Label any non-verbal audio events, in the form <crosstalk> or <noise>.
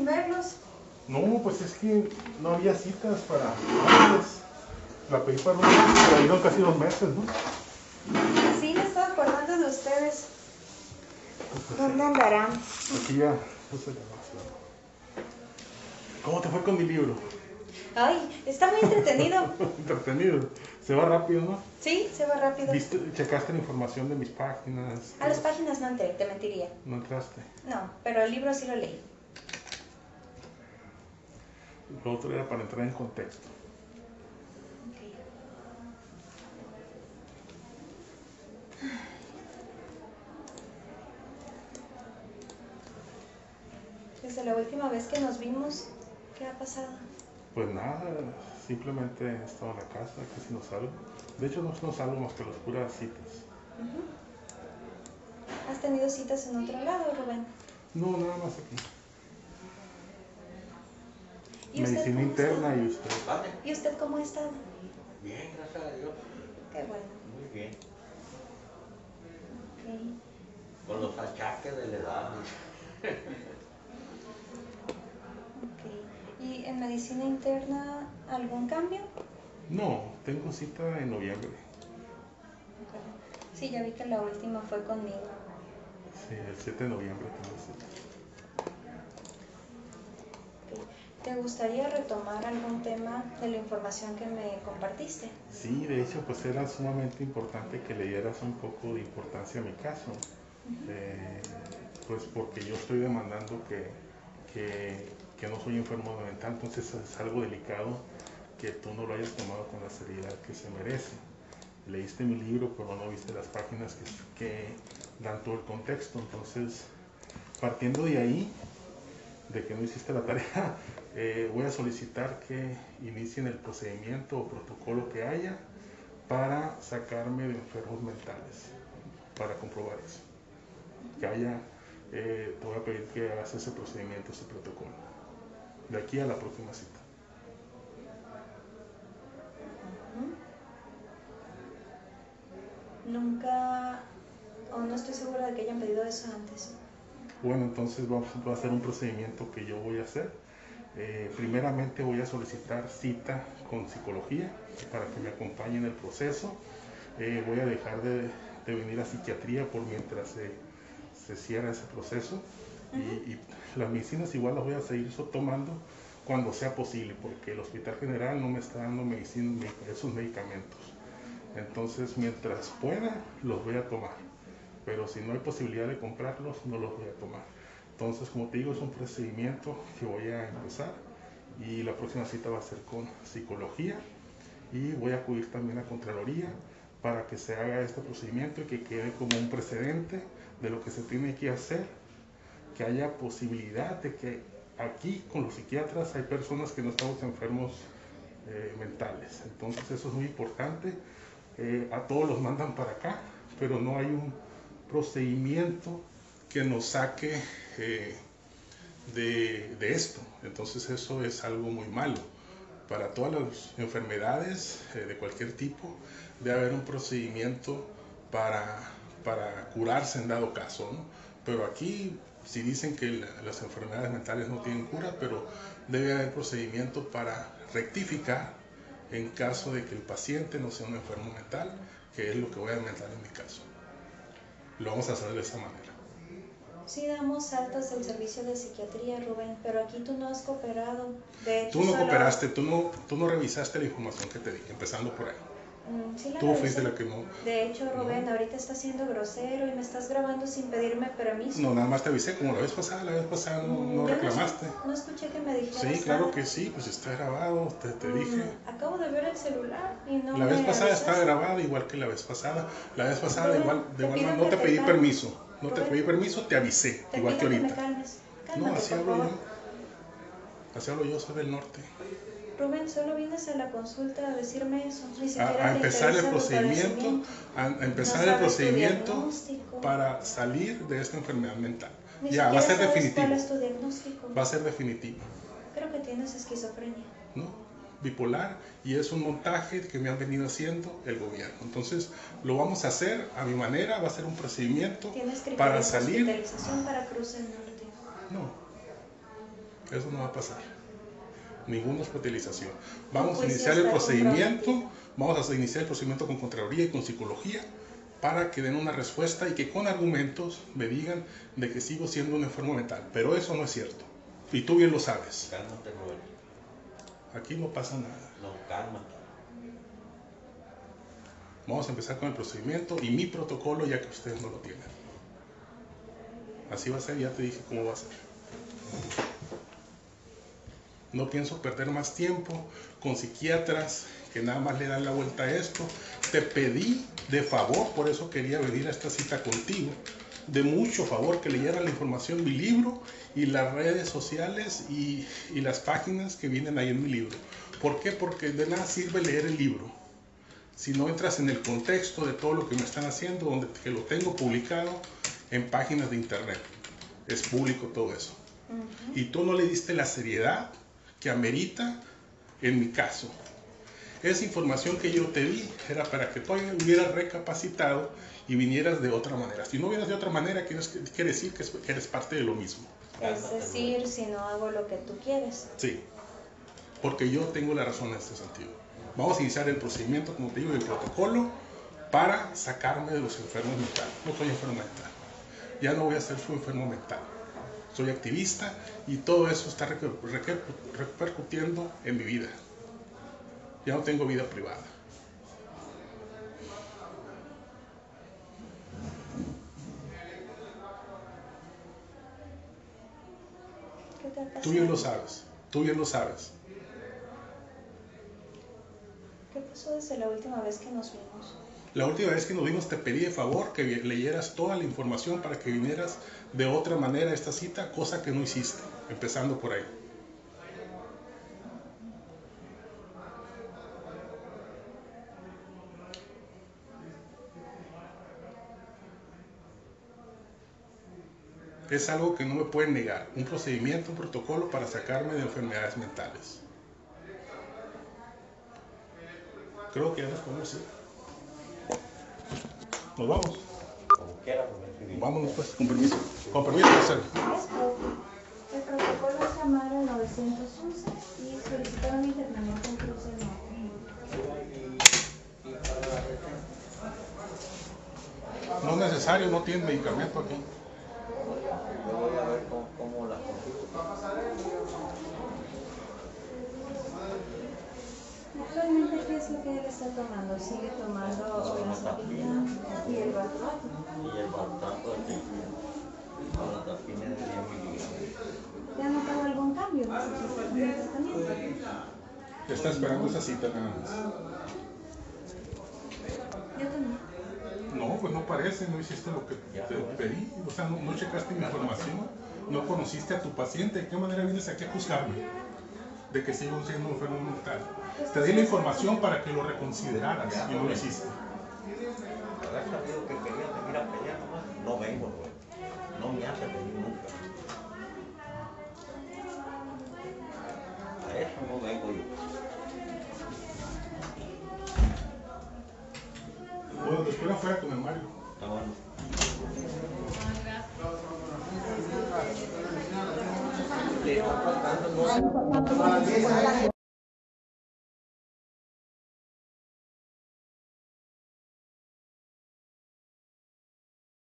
sin verlos. No, pues es que no había citas para antes. La pedí para un casi dos meses, ¿no? Sí, me estaba acordando de ustedes. Pues, ¿Dónde andarán? Aquí ya puse la grabación. ¿Cómo te fue con mi libro? Ay, está muy entretenido. <laughs> Entretenido. Se va rápido, ¿no? Sí, se va rápido. ¿Viste, checaste la información de mis páginas? A las páginas no entré, te mentiría. ¿No entraste? No, pero el libro sí lo leí. Lo otro era para entrar en contexto. Desde la última vez que nos vimos, ¿qué ha pasado? Pues nada, simplemente he estado en la casa, casi no salgo. De hecho, no, no salgo más que las puras citas. ¿Has tenido citas en otro lado, Rubén? No, nada más aquí. ¿Y usted Medicina interna está? y usted. ¿Y usted cómo ha estado? Bien, gracias a Dios. Qué bueno. Muy bien. Ok. Con los achaques de la edad. ok. ¿Y en medicina interna algún cambio? No, tengo cita en noviembre. Sí, ya vi que la última fue conmigo. Sí, el 7 de noviembre tengo cita. ¿Te gustaría retomar algún tema de la información que me compartiste? Sí, de hecho, pues era sumamente importante que le dieras un poco de importancia a mi caso. Eh, pues porque yo estoy demandando que, que, que no soy enfermo mental, entonces es algo delicado que tú no lo hayas tomado con la seriedad que se merece. Leíste mi libro, pero no viste las páginas que, que dan todo el contexto. Entonces, partiendo de ahí, de que no hiciste la tarea, eh, voy a solicitar que inicien el procedimiento o protocolo que haya para sacarme de enfermos mentales, para comprobar eso. Que haya, eh, te voy a pedir que hagas ese procedimiento, ese protocolo, de aquí a la próxima cita. Nunca, o no estoy segura de que hayan pedido eso antes. Bueno, entonces vamos va a hacer un procedimiento que yo voy a hacer. Eh, primeramente voy a solicitar cita con psicología para que me acompañe en el proceso. Eh, voy a dejar de, de venir a psiquiatría por mientras se, se cierra ese proceso. y, y las medicinas igual las voy a seguir tomando cuando sea posible, porque el Hospital General no me está dando medicina, me- esos medicamentos. Entonces, mientras pueda, los voy a tomar. Pero si no hay posibilidad de comprarlos, no los voy a tomar. Entonces, como te digo, es un procedimiento que voy a empezar y la próxima cita va a ser con psicología y voy a acudir también a Contraloría para que se haga este procedimiento y que quede como un precedente de lo que se tiene que hacer, que haya posibilidad de que aquí con los psiquiatras hay personas que no estamos enfermos eh, mentales. Entonces eso es muy importante. Eh, a todos los mandan para acá, pero no hay un procedimiento que nos saque eh, de, de esto. Entonces eso es algo muy malo. Para todas las enfermedades eh, de cualquier tipo debe haber un procedimiento para, para curarse en dado caso. ¿no? Pero aquí si dicen que la- las enfermedades mentales no tienen cura, pero debe haber procedimiento para rectificar en caso de que el paciente no sea un enfermo mental, que es lo que voy a aumentar en mi caso. Lo vamos a hacer de esa manera. Sí damos altas del servicio de psiquiatría, Rubén, pero aquí tú no has cooperado. De hecho, Tú no solo- cooperaste, tú no, tú no revisaste la información que te di, empezando por ahí. Mm, sí la Tú fuiste la que no... De hecho, Rubén, ahorita estás siendo grosero y me estás grabando sin pedirme permiso. No, nada más te avisé, como la vez pasada, la vez pasada no, Mm, no reclamaste. No, escuché que me dijeras Sí, claro nada. que sí, pues está grabado, te, te Mm, dije. Acabo de ver el celular y no La vez me pasada está grabado igual que la vez pasada. La vez pasada de Rubén, igual, de igual no te pedí permiso. No te pedí permiso, te avisé, Te igual que ahorita. calmes. No, Cálmate, así por hablo yo. Así hablo yo, soy del norte. Rubén, solo vienes a la consulta a decirme eso. Ni A, siquiera a empezar el procedimiento, a, a empezar No el procedimiento para salir de esta enfermedad mental. Ni Ya, va a ser definitivo. Va a ser definitivo. Creo que tienes esquizofrenia. ¿no? Bipolar y es un montaje que me han venido haciendo el gobierno. Entonces lo vamos a hacer a mi manera, va a ser un procedimiento para de salir. hospitalización para Cruz del Norte. No. Eso no va a pasar. Ninguna hospitalización. Vamos a Pues iniciar el procedimiento, vamos a iniciar el procedimiento con Contraloría y con Psicología para que den una respuesta y que con argumentos me digan de que sigo siendo un enfermo mental. Pero eso no es cierto. Y tú bien lo sabes. Cálmate. Aquí no pasa nada. No, cálmate. Vamos a empezar con el procedimiento y mi protocolo ya que ustedes no lo tienen. Así va a ser, ya te dije cómo va a ser. No pienso perder más tiempo con psiquiatras que nada más le dan la vuelta a esto. Te pedí de favor, por eso quería venir a esta cita contigo, de mucho favor que leyeran la información, mi libro y las redes sociales y, y las páginas que vienen ahí en mi libro. ¿Por qué? Porque de nada sirve leer el libro si no entras en el contexto de todo lo que me están haciendo, donde que lo tengo publicado en páginas de internet. Es público todo eso. Y tú no le diste la seriedad que amerita en mi caso. Esa información que yo te di era para que tú hubieras recapacitado y vinieras de otra manera. Si no vienes de otra manera, quiere quiere decir que que eres parte de lo mismo. Es decir, si no hago lo que tú quieres. Sí, porque yo tengo la razón en este sentido. Vamos a iniciar el procedimiento, como te digo, el protocolo para sacarme de los enfermos mentales. No soy enfermo mental. Ya no voy a ser su enfermo mental. Soy activista y todo eso está reper- reper- repercutiendo en mi vida. Ya no tengo vida privada. Tú bien lo sabes. Tú bien lo sabes. ¿Qué pasó desde la última vez que nos vimos? La última vez que nos vimos te pedí de favor que leyeras toda la información para que vinieras de otra manera a esta cita, cosa que no hiciste, empezando por ahí. Es algo que no me pueden negar, un procedimiento, un protocolo para sacarme de enfermedades mentales. Creo que ya nos podemos ir. Nos vamos. Como quiera, sí. Vámonos pues, con permiso. Con permiso, Marcelo. El protocolo es llamar al 911 y solicitar un internamiento en Norte. No es necesario, no tienen medicamento aquí. Yo voy a ver cómo, cómo la consigo. Actualmente, ¿qué es lo que él está tomando? ¿Sigue tomando olanzapina y el Valproato? Y el baltato de la tapina de 10 miligramos. ¿Te ha notado algún cambio en el tratamiento? Está esperando esa cita nada más. Yo también. No, pues no parece, no hiciste lo que te pedí. O sea, no, no checaste mi información, no conociste a tu paciente. ¿De qué manera vienes aquí a juzgarme? De que sigo siendo enfermo mental. Te di la información para que lo reconsideraras y no lo hiciste. Haber sabido que quería venir a pelear nomás, no vengo, güey. No me hace venir nunca. A eso no vengo yo. Bueno, después afuera con el Mario. Está bueno. Le está tratando, no